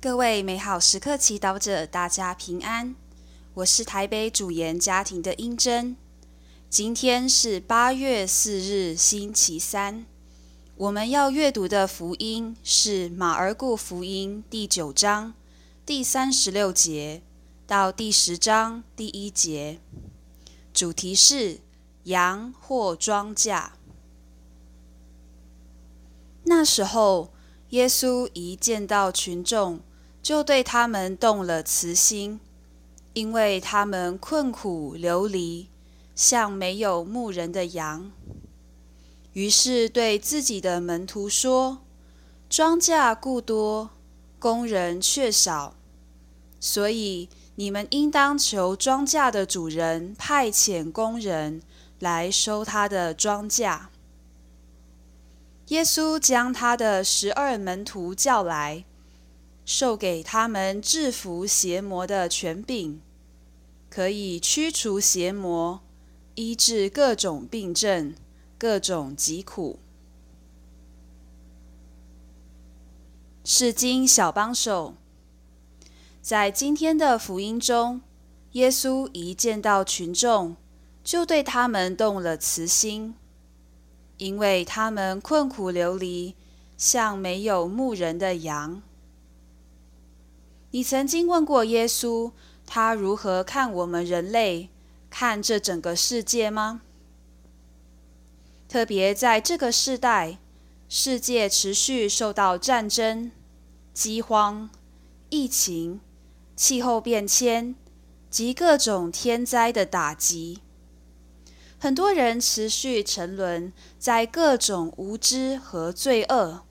各位美好时刻祈祷者，大家平安。我是台北主研家庭的英珍。今天是八月四日，星期三。我们要阅读的福音是马尔谷福音第九章第三十六节到第十章第一节，主题是羊或庄稼。那时候，耶稣一见到群众，就对他们动了慈心，因为他们困苦流离，像没有牧人的羊。于是对自己的门徒说：“庄稼故多，工人却少，所以你们应当求庄稼的主人派遣工人来收他的庄稼。”耶稣将他的十二门徒叫来，授给他们制服邪魔的权柄，可以驱除邪魔，医治各种病症。各种疾苦。是经小帮手，在今天的福音中，耶稣一见到群众，就对他们动了慈心，因为他们困苦流离，像没有牧人的羊。你曾经问过耶稣，他如何看我们人类，看这整个世界吗？特别在这个世代，世界持续受到战争、饥荒、疫情、气候变迁及各种天灾的打击，很多人持续沉沦在各种无知和罪恶。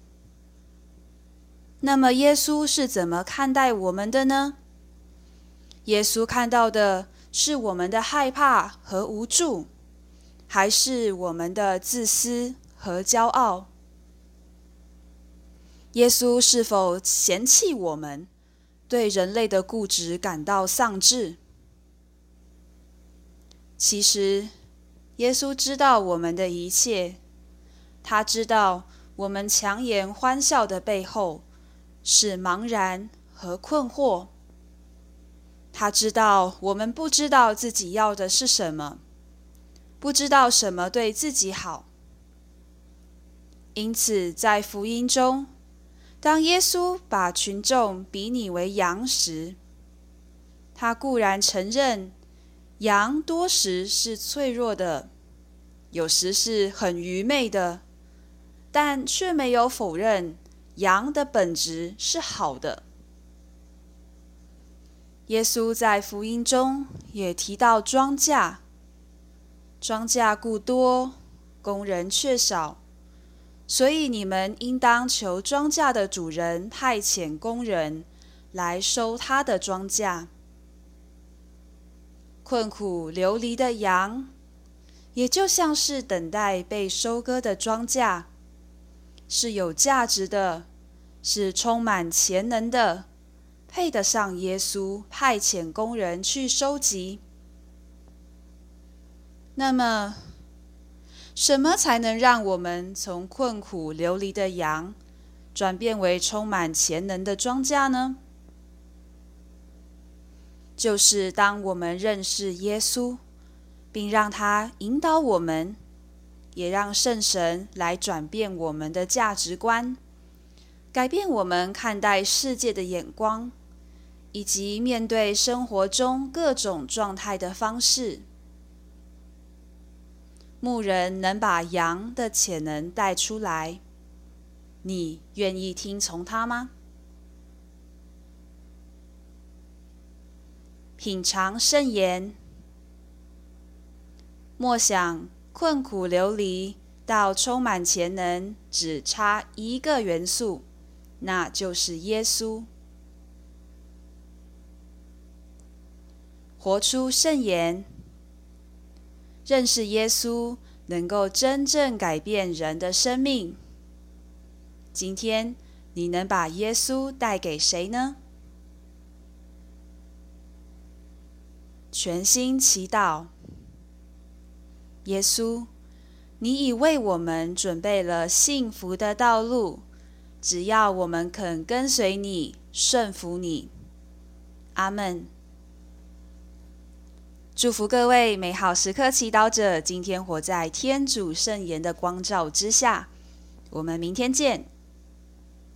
那么，耶稣是怎么看待我们的呢？耶稣看到的是我们的害怕和无助。还是我们的自私和骄傲？耶稣是否嫌弃我们，对人类的固执感到丧志？其实，耶稣知道我们的一切，他知道我们强颜欢笑的背后是茫然和困惑。他知道我们不知道自己要的是什么。不知道什么对自己好，因此在福音中，当耶稣把群众比拟为羊时，他固然承认羊多时是脆弱的，有时是很愚昧的，但却没有否认羊的本质是好的。耶稣在福音中也提到庄稼。庄稼故多，工人却少，所以你们应当求庄稼的主人派遣工人来收他的庄稼。困苦流离的羊，也就像是等待被收割的庄稼，是有价值的，是充满潜能的，配得上耶稣派遣工人去收集。那么，什么才能让我们从困苦流离的羊转变为充满潜能的庄稼呢？就是当我们认识耶稣，并让他引导我们，也让圣神来转变我们的价值观，改变我们看待世界的眼光，以及面对生活中各种状态的方式。牧人能把羊的潜能带出来，你愿意听从他吗？品尝圣言，莫想困苦流离到充满潜能，只差一个元素，那就是耶稣。活出圣言。认识耶稣，能够真正改变人的生命。今天你能把耶稣带给谁呢？全心祈祷，耶稣，你已为我们准备了幸福的道路，只要我们肯跟随你，顺服你。阿门。祝福各位美好时刻祈祷者，今天活在天主圣言的光照之下。我们明天见。